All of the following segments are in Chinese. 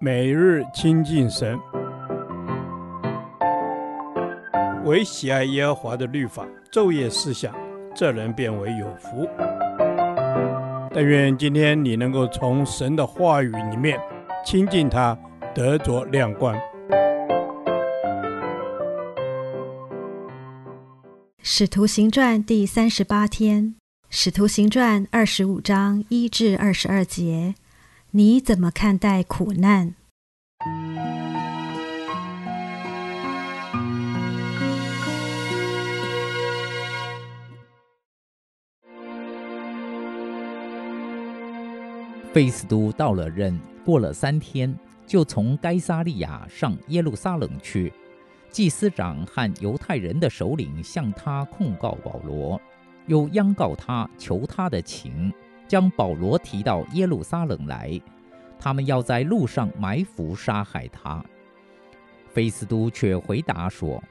每日亲近神，唯喜爱耶和华的律法，昼夜思想，这人便为有福。但愿今天你能够从神的话语里面亲近他，得着亮光。使徒行传第三十八天，使徒行传二十五章一至二十二节。你怎么看待苦难？费斯都到了任，过了三天，就从该撒利亚上耶路撒冷去。祭司长和犹太人的首领向他控告保罗，又央告他，求他的情。将保罗提到耶路撒冷来，他们要在路上埋伏杀害他。菲斯都却回答说：“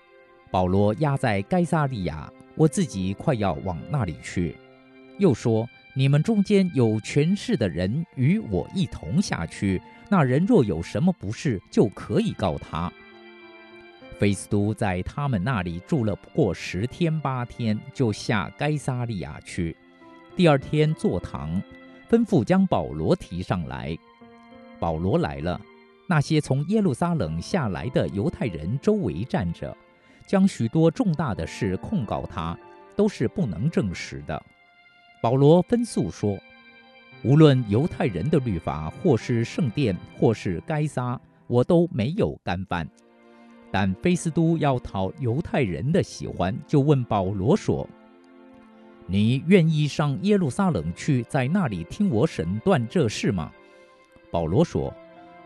保罗押在该撒利亚，我自己快要往那里去。”又说：“你们中间有权势的人与我一同下去，那人若有什么不是，就可以告他。”菲斯都在他们那里住了不过十天八天，就下该撒利亚去。第二天坐堂，吩咐将保罗提上来。保罗来了，那些从耶路撒冷下来的犹太人周围站着，将许多重大的事控告他，都是不能证实的。保罗分诉说：无论犹太人的律法，或是圣殿，或是该撒，我都没有干犯。但菲斯都要讨犹太人的喜欢，就问保罗说。你愿意上耶路撒冷去，在那里听我审断这事吗？保罗说：“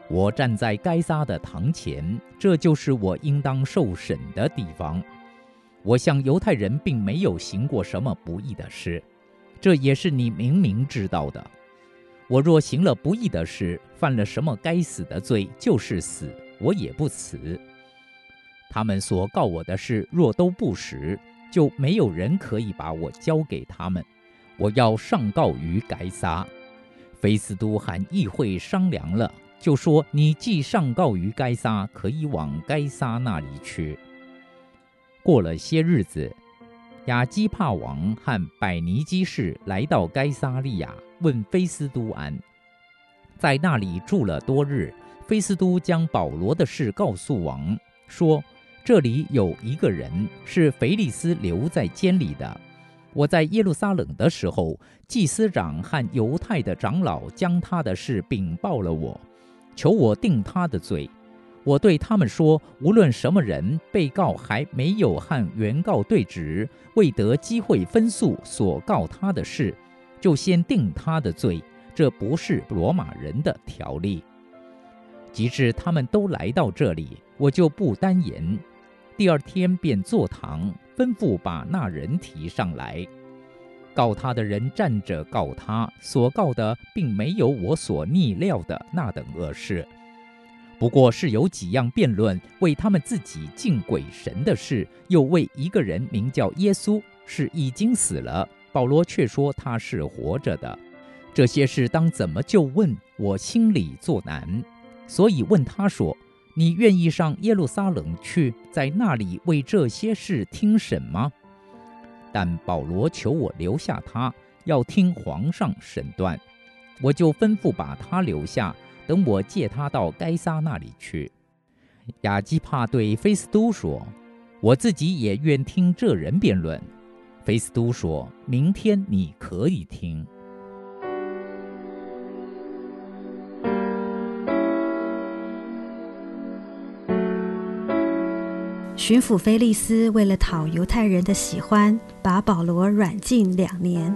我站在该撒的堂前，这就是我应当受审的地方。我向犹太人并没有行过什么不义的事，这也是你明明知道的。我若行了不义的事，犯了什么该死的罪，就是死，我也不辞。他们所告我的事，若都不实。”就没有人可以把我交给他们，我要上告于该撒。菲斯都和议会商量了，就说：“你既上告于该撒，可以往该撒那里去。”过了些日子，亚基帕王和百尼基士来到该撒利亚，问菲斯都安，在那里住了多日。菲斯都将保罗的事告诉王，说。这里有一个人是腓利斯留在监里的。我在耶路撒冷的时候，祭司长和犹太的长老将他的事禀报了我，求我定他的罪。我对他们说，无论什么人，被告还没有和原告对质，未得机会分诉所告他的事，就先定他的罪，这不是罗马人的条例。及至他们都来到这里，我就不单言。第二天便坐堂，吩咐把那人提上来。告他的人站着告他，所告的并没有我所逆料的那等恶事，不过是有几样辩论，为他们自己敬鬼神的事，又为一个人名叫耶稣，是已经死了，保罗却说他是活着的。这些事当怎么就问？我心里作难，所以问他说。你愿意上耶路撒冷去，在那里为这些事听审吗？但保罗求我留下他，要听皇上审断，我就吩咐把他留下，等我借他到该撒那里去。亚基帕对菲斯都说：“我自己也愿听这人辩论。”菲斯都说：“明天你可以听。”巡抚菲利斯为了讨犹太人的喜欢，把保罗软禁两年。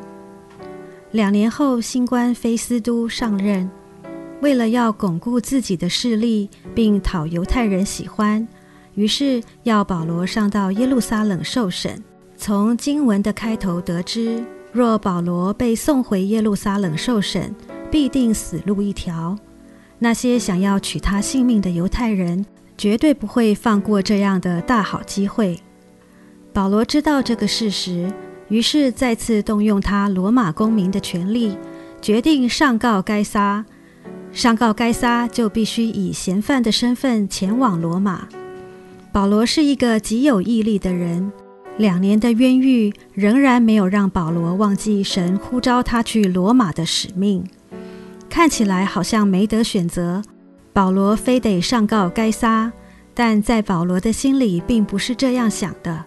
两年后，新官菲斯都上任，为了要巩固自己的势力，并讨犹太人喜欢，于是要保罗上到耶路撒冷受审。从经文的开头得知，若保罗被送回耶路撒冷受审，必定死路一条。那些想要取他性命的犹太人，绝对不会放过这样的大好机会。保罗知道这个事实，于是再次动用他罗马公民的权利，决定上告该撒。上告该撒就必须以嫌犯的身份前往罗马。保罗是一个极有毅力的人，两年的冤狱仍然没有让保罗忘记神呼召他去罗马的使命。看起来好像没得选择，保罗非得上告该撒，但在保罗的心里并不是这样想的，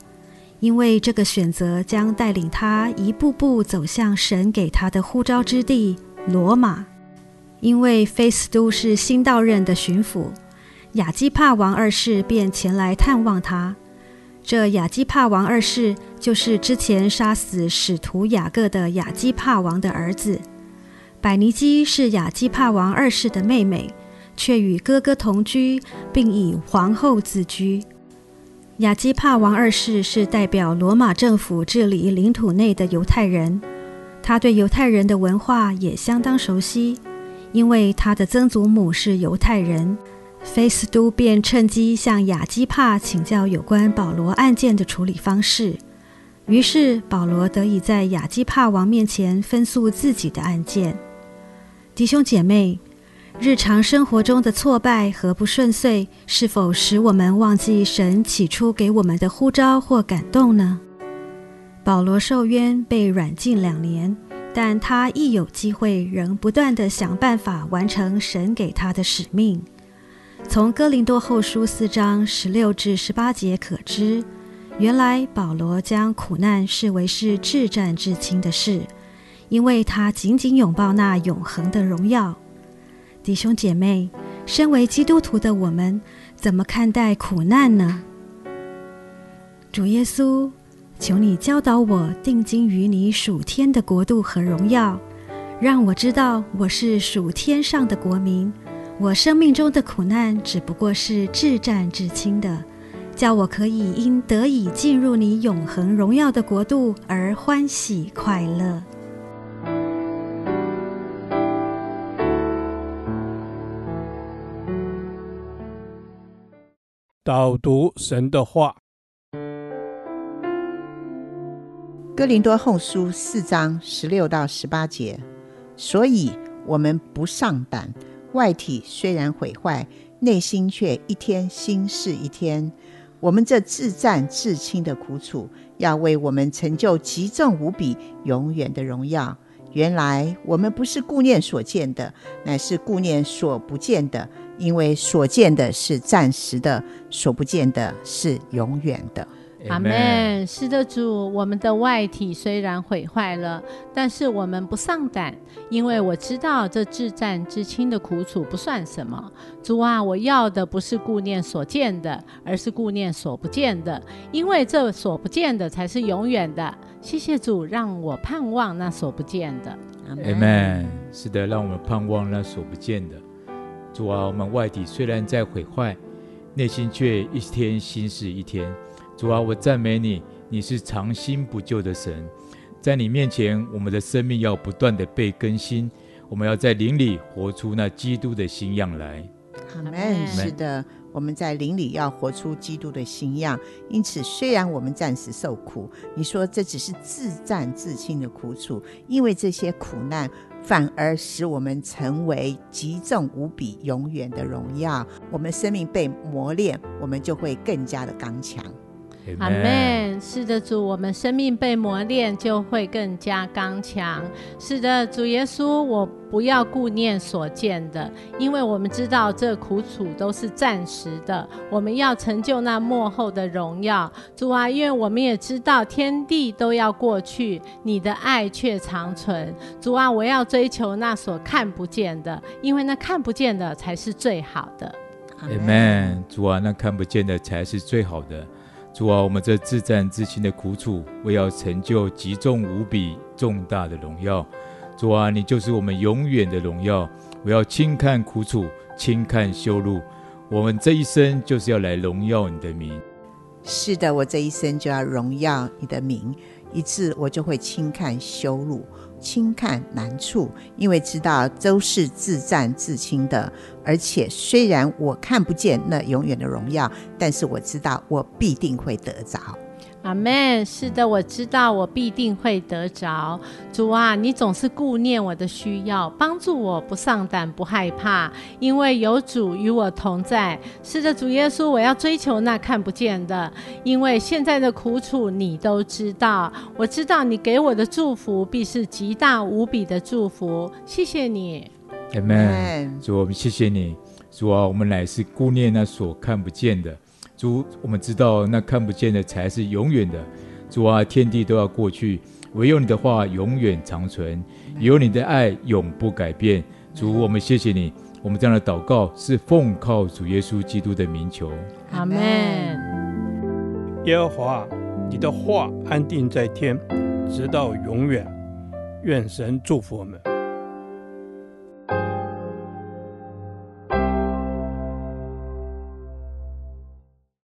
因为这个选择将带领他一步步走向神给他的呼召之地——罗马。因为菲斯都是新到任的巡抚，亚基帕王二世便前来探望他。这亚基帕王二世就是之前杀死使徒雅各的亚基帕王的儿子。百尼基是亚基帕王二世的妹妹，却与哥哥同居，并以皇后自居。亚基帕王二世是代表罗马政府治理领土内的犹太人，他对犹太人的文化也相当熟悉，因为他的曾祖母是犹太人。菲斯都便趁机向亚基帕请教有关保罗案件的处理方式，于是保罗得以在亚基帕王面前分诉自己的案件。弟兄姐妹，日常生活中的挫败和不顺遂，是否使我们忘记神起初给我们的呼召或感动呢？保罗受冤被软禁两年，但他一有机会，仍不断地想办法完成神给他的使命。从哥林多后书四章十六至十八节可知，原来保罗将苦难视为是至暂至轻的事。因为他紧紧拥抱那永恒的荣耀，弟兄姐妹，身为基督徒的我们，怎么看待苦难呢？主耶稣，求你教导我定睛于你属天的国度和荣耀，让我知道我是属天上的国民，我生命中的苦难只不过是至暂至轻的，叫我可以因得以进入你永恒荣耀的国度而欢喜快乐。导读神的话，《哥林多后书》四章十六到十八节，所以我们不上胆，外体虽然毁坏，内心却一天新似一天。我们这自战至轻的苦楚，要为我们成就极重无比、永远的荣耀。原来我们不是顾念所见的，乃是顾念所不见的。因为所见的是暂时的，所不见的是永远的。阿门。是的，主，我们的外体虽然毁坏了，但是我们不丧胆，因为我知道这至暂至亲的苦楚不算什么。主啊，我要的不是顾念所见的，而是顾念所不见的，因为这所不见的才是永远的。谢谢主，让我盼望那所不见的。阿门。是的，让我们盼望那所不见的。主啊，我们外体虽然在毁坏，内心却一天新似一天。主啊，我赞美你，你是长新不旧的神。在你面前，我们的生命要不断的被更新，我们要在灵里活出那基督的新样来。阿门。是的。我们在灵里要活出基督的新样，因此虽然我们暂时受苦，你说这只是自战自清的苦楚，因为这些苦难反而使我们成为极重无比、永远的荣耀。我们生命被磨练，我们就会更加的刚强。阿门。是的，主，我们生命被磨练，就会更加刚强。是的，主耶稣，我不要顾念所见的，因为我们知道这苦楚都是暂时的。我们要成就那幕后的荣耀。主啊，因为我们也知道天地都要过去，你的爱却长存。主啊，我要追求那所看不见的，因为那看不见的才是最好的。阿门。主啊，那看不见的才是最好的。主啊，我们这自战自轻的苦楚，为要成就极重无比重大的荣耀。主啊，你就是我们永远的荣耀。我要轻看苦楚，轻看羞辱。我们这一生就是要来荣耀你的名。是的，我这一生就要荣耀你的名，一次我就会轻看羞辱。轻看难处，因为知道周是自战自清的，而且虽然我看不见那永远的荣耀，但是我知道我必定会得着。阿门。是的，我知道我必定会得着。主啊，你总是顾念我的需要，帮助我不上胆不害怕，因为有主与我同在。是的，主耶稣，我要追求那看不见的，因为现在的苦楚你都知道。我知道你给我的祝福必是极大无比的祝福。谢谢你，阿门。主，我们谢谢你。主啊，我们乃是顾念那所看不见的。主，我们知道那看不见的才是永远的。主啊，天地都要过去，唯有你的话永远长存，有你的爱永不改变。主，我们谢谢你。我们这样的祷告是奉靠主耶稣基督的名求。阿门。耶和华，你的话安定在天，直到永远。愿神祝福我们。